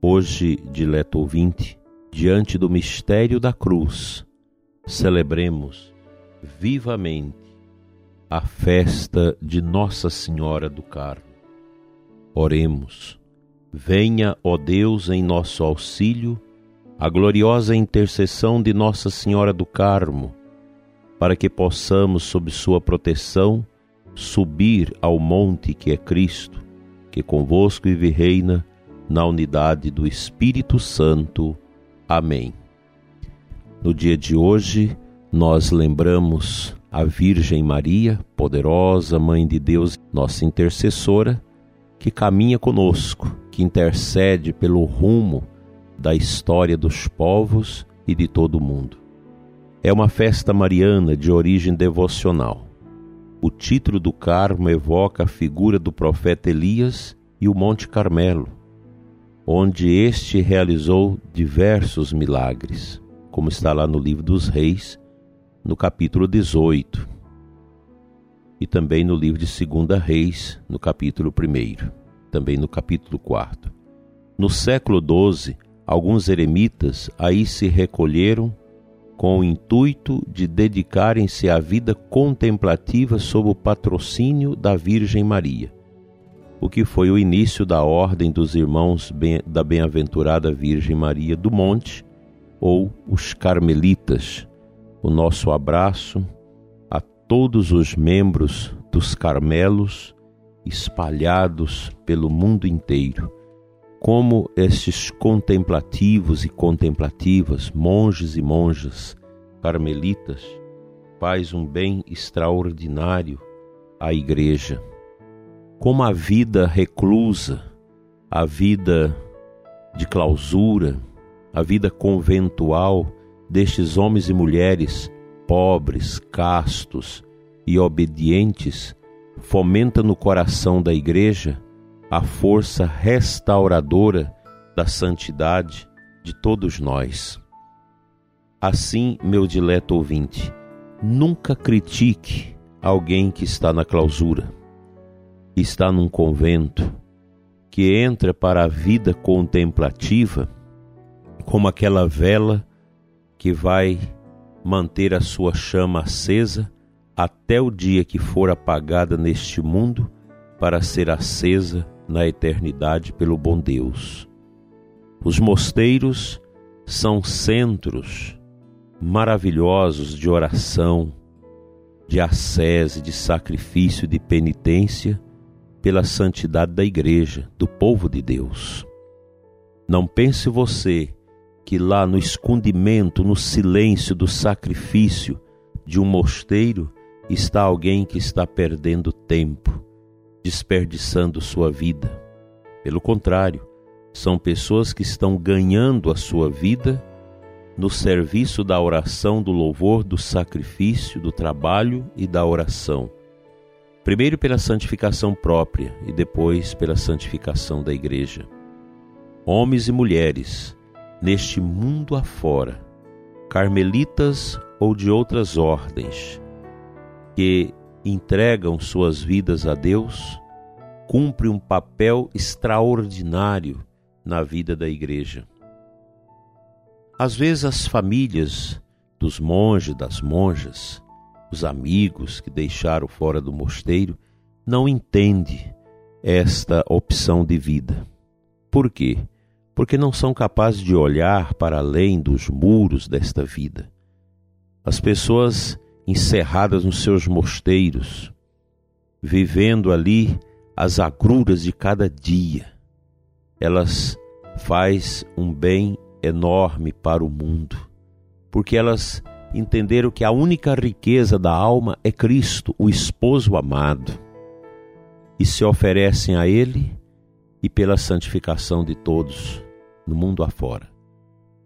Hoje, dileto ouvinte, diante do mistério da cruz, celebremos vivamente a festa de Nossa Senhora do Carmo. Oremos. Venha, ó Deus, em nosso auxílio, a gloriosa intercessão de Nossa Senhora do Carmo para que possamos, sob Sua proteção, subir ao monte que é Cristo, que convosco vive e reina na unidade do Espírito Santo. Amém. No dia de hoje, nós lembramos a Virgem Maria, poderosa Mãe de Deus, nossa intercessora, que caminha conosco, que intercede pelo rumo da história dos povos e de todo o mundo. É uma festa mariana de origem devocional. O título do Carmo evoca a figura do profeta Elias e o Monte Carmelo, onde este realizou diversos milagres, como está lá no livro dos Reis, no capítulo 18, e também no livro de 2 Reis, no capítulo 1, também no capítulo 4. No século XII, alguns eremitas aí se recolheram com o intuito de dedicarem-se à vida contemplativa sob o patrocínio da Virgem Maria, o que foi o início da Ordem dos Irmãos da Bem-aventurada Virgem Maria do Monte, ou os Carmelitas. O nosso abraço a todos os membros dos Carmelos espalhados pelo mundo inteiro como estes contemplativos e contemplativas, monges e monjas, carmelitas, faz um bem extraordinário à igreja. Como a vida reclusa, a vida de clausura, a vida conventual destes homens e mulheres pobres, castos e obedientes fomenta no coração da igreja a força restauradora da santidade de todos nós. Assim, meu dileto ouvinte, nunca critique alguém que está na clausura, está num convento, que entra para a vida contemplativa como aquela vela que vai manter a sua chama acesa até o dia que for apagada neste mundo para ser acesa na eternidade pelo bom Deus. Os mosteiros são centros maravilhosos de oração, de ascese, de sacrifício, de penitência pela santidade da igreja, do povo de Deus. Não pense você que lá no escondimento, no silêncio do sacrifício de um mosteiro está alguém que está perdendo tempo, desperdiçando sua vida. Pelo contrário, são pessoas que estão ganhando a sua vida no serviço da oração, do louvor, do sacrifício, do trabalho e da oração. Primeiro pela santificação própria e depois pela santificação da igreja. Homens e mulheres, neste mundo afora, carmelitas ou de outras ordens, que entregam suas vidas a Deus, cumpre um papel extraordinário na vida da igreja. Às vezes as famílias dos monges, das monjas, os amigos que deixaram fora do mosteiro, não entendem esta opção de vida. Por quê? Porque não são capazes de olhar para além dos muros desta vida. As pessoas encerradas nos seus mosteiros, vivendo ali as agruras de cada dia. Elas faz um bem enorme para o mundo, porque elas entenderam que a única riqueza da alma é Cristo, o esposo amado, e se oferecem a Ele e pela santificação de todos no mundo afora.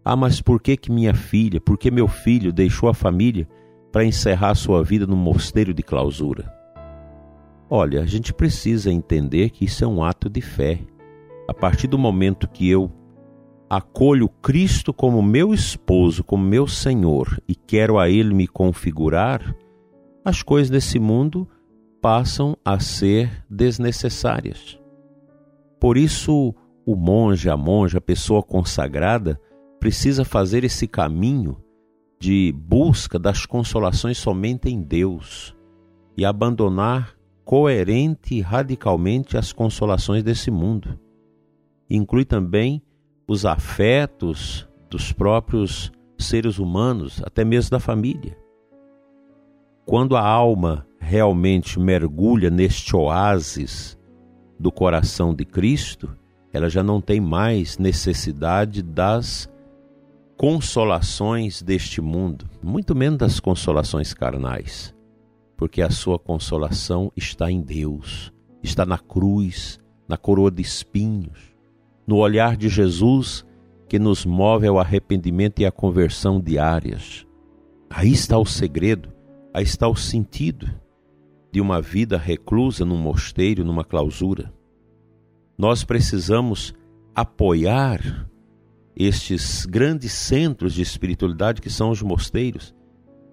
Ah, mas por que que minha filha, por que meu filho deixou a família para encerrar sua vida no mosteiro de clausura? Olha, a gente precisa entender que isso é um ato de fé. A partir do momento que eu acolho Cristo como meu esposo, como meu Senhor e quero a Ele me configurar, as coisas desse mundo passam a ser desnecessárias. Por isso, o monge, a monja, a pessoa consagrada, precisa fazer esse caminho de busca das consolações somente em Deus e abandonar coerente e radicalmente as consolações desse mundo. Inclui também os afetos dos próprios seres humanos, até mesmo da família. Quando a alma realmente mergulha neste oásis do coração de Cristo, ela já não tem mais necessidade das consolações deste mundo, muito menos das consolações carnais, porque a sua consolação está em Deus, está na cruz, na coroa de espinhos, no olhar de Jesus que nos move ao arrependimento e à conversão diárias. Aí está o segredo, aí está o sentido de uma vida reclusa num mosteiro, numa clausura. Nós precisamos apoiar estes grandes centros de espiritualidade que são os mosteiros.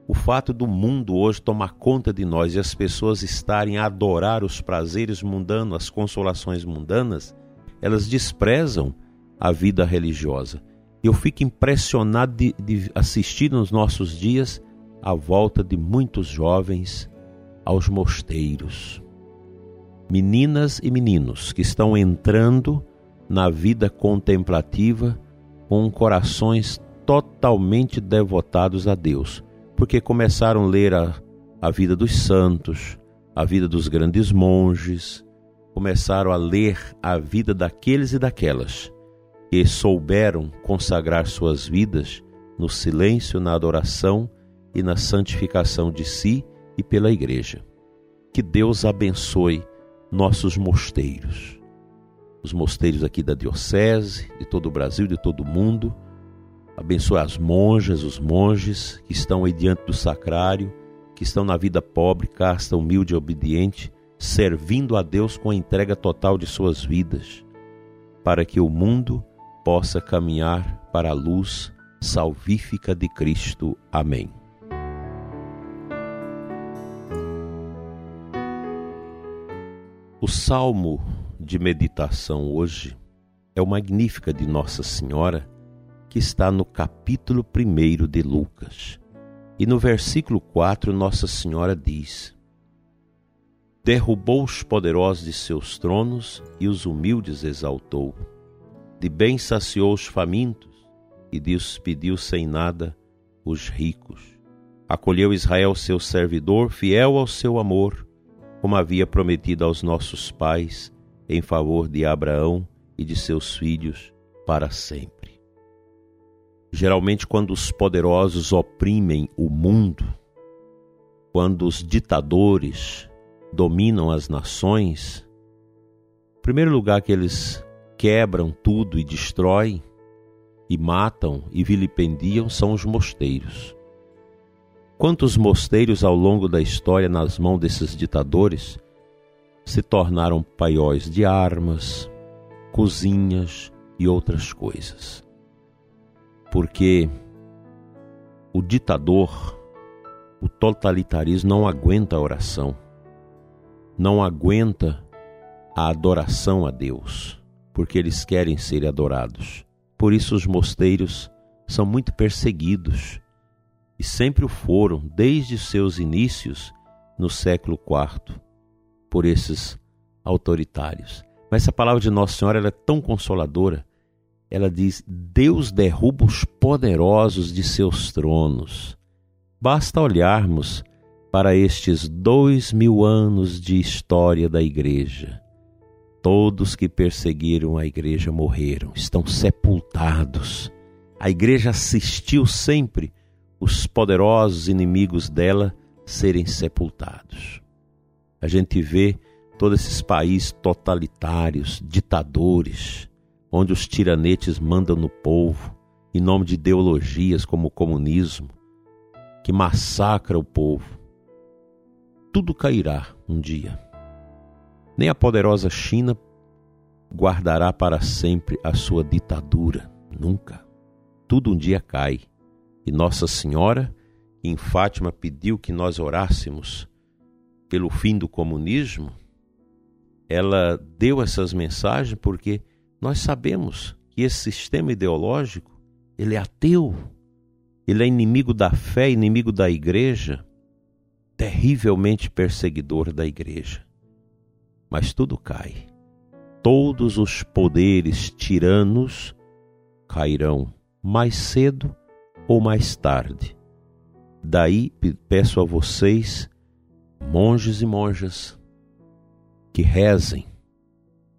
O fato do mundo hoje tomar conta de nós e as pessoas estarem a adorar os prazeres mundanos, as consolações mundanas, elas desprezam a vida religiosa. Eu fico impressionado de, de assistir nos nossos dias a volta de muitos jovens aos mosteiros. Meninas e meninos que estão entrando na vida contemplativa com corações totalmente devotados a Deus, porque começaram a ler a, a vida dos santos, a vida dos grandes monges, começaram a ler a vida daqueles e daquelas que souberam consagrar suas vidas no silêncio, na adoração e na santificação de si e pela Igreja. Que Deus abençoe nossos mosteiros os mosteiros aqui da Diocese, de todo o Brasil, de todo o mundo. Abençoe as monjas, os monges que estão aí diante do sacrário, que estão na vida pobre, casta, humilde e obediente, servindo a Deus com a entrega total de suas vidas, para que o mundo possa caminhar para a luz salvífica de Cristo. Amém. O Salmo de meditação hoje é o Magnífica de Nossa Senhora, que está no capítulo 1 de Lucas. E no versículo 4, Nossa Senhora diz: Derrubou os poderosos de seus tronos e os humildes exaltou. De bem saciou os famintos e despediu sem nada os ricos. Acolheu Israel, seu servidor, fiel ao seu amor, como havia prometido aos nossos pais em favor de Abraão e de seus filhos para sempre. Geralmente, quando os poderosos oprimem o mundo, quando os ditadores dominam as nações, em primeiro lugar que eles quebram tudo e destroem, e matam e vilipendiam são os mosteiros. Quantos mosteiros ao longo da história nas mãos desses ditadores se tornaram paióis de armas, cozinhas e outras coisas. Porque o ditador, o totalitarismo não aguenta a oração, não aguenta a adoração a Deus, porque eles querem ser adorados. Por isso os mosteiros são muito perseguidos e sempre o foram desde seus inícios no século IV por esses autoritários. Mas essa palavra de Nossa Senhora é tão consoladora. Ela diz: Deus derruba os poderosos de seus tronos. Basta olharmos para estes dois mil anos de história da Igreja. Todos que perseguiram a Igreja morreram, estão sepultados. A Igreja assistiu sempre os poderosos inimigos dela serem sepultados a gente vê todos esses países totalitários, ditadores, onde os tiranetes mandam no povo, em nome de ideologias como o comunismo, que massacra o povo. Tudo cairá um dia. Nem a poderosa China guardará para sempre a sua ditadura, nunca. Tudo um dia cai. E Nossa Senhora, em Fátima, pediu que nós orássemos pelo fim do comunismo. Ela deu essas mensagens porque nós sabemos que esse sistema ideológico, ele é ateu. Ele é inimigo da fé, inimigo da igreja, terrivelmente perseguidor da igreja. Mas tudo cai. Todos os poderes tiranos cairão mais cedo ou mais tarde. Daí peço a vocês, monges e monjas, que rezem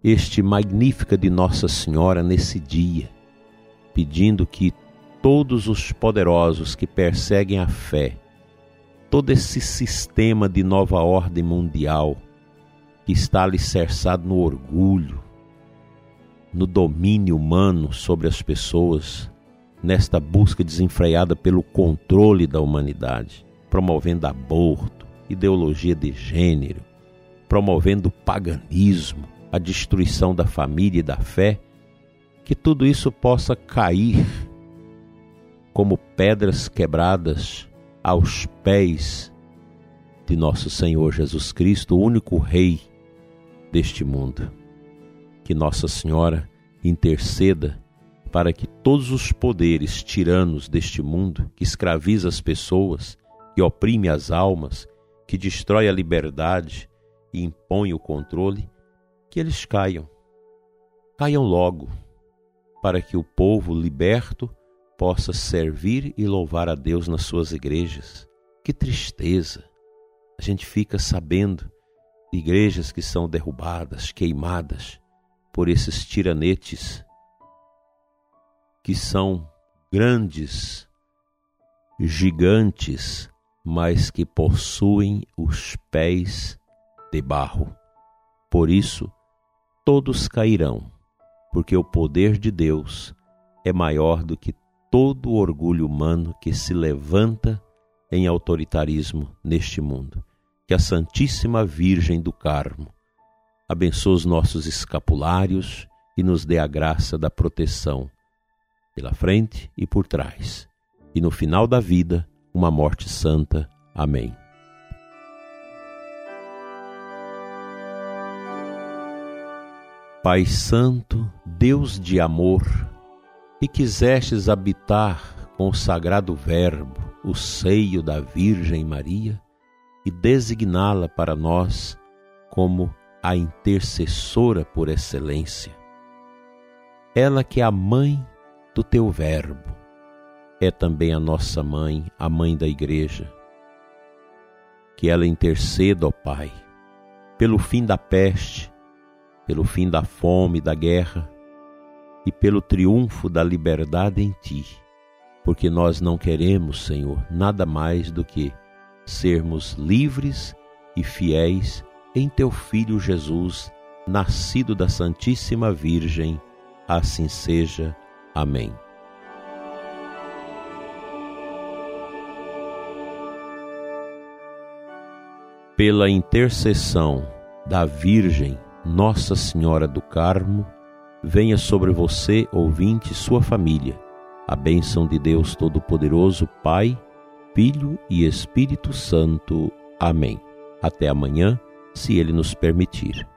este magnífica de Nossa Senhora nesse dia, pedindo que todos os poderosos que perseguem a fé, todo esse sistema de nova ordem mundial que está alicerçado no orgulho, no domínio humano sobre as pessoas, nesta busca desenfreada pelo controle da humanidade, promovendo aborto, ideologia de gênero, promovendo paganismo, a destruição da família e da fé, que tudo isso possa cair como pedras quebradas aos pés de nosso Senhor Jesus Cristo, o único Rei deste mundo. Que Nossa Senhora interceda para que todos os poderes tiranos deste mundo, que escraviza as pessoas, que oprime as almas, que destrói a liberdade e impõe o controle, que eles caiam. Caiam logo, para que o povo liberto possa servir e louvar a Deus nas suas igrejas. Que tristeza! A gente fica sabendo de igrejas que são derrubadas, queimadas por esses tiranetes que são grandes, gigantes, mas que possuem os pés de barro. Por isso, todos cairão, porque o poder de Deus é maior do que todo o orgulho humano que se levanta em autoritarismo neste mundo. Que a Santíssima Virgem do Carmo abençoe os nossos escapulários e nos dê a graça da proteção pela frente e por trás, e no final da vida, uma morte santa. Amém. Pai Santo, Deus de amor, que quisestes habitar com o sagrado Verbo o seio da Virgem Maria e designá-la para nós como a intercessora por excelência. Ela que é a mãe do teu Verbo, é também a nossa mãe, a mãe da Igreja. Que ela interceda, ó Pai, pelo fim da peste, pelo fim da fome, da guerra e pelo triunfo da liberdade em Ti, porque nós não queremos, Senhor, nada mais do que sermos livres e fiéis em Teu Filho Jesus, nascido da Santíssima Virgem. Assim seja. Amém. Pela intercessão da Virgem Nossa Senhora do Carmo, venha sobre você, ouvinte, sua família, a bênção de Deus Todo-Poderoso, Pai, Filho e Espírito Santo. Amém. Até amanhã, se Ele nos permitir.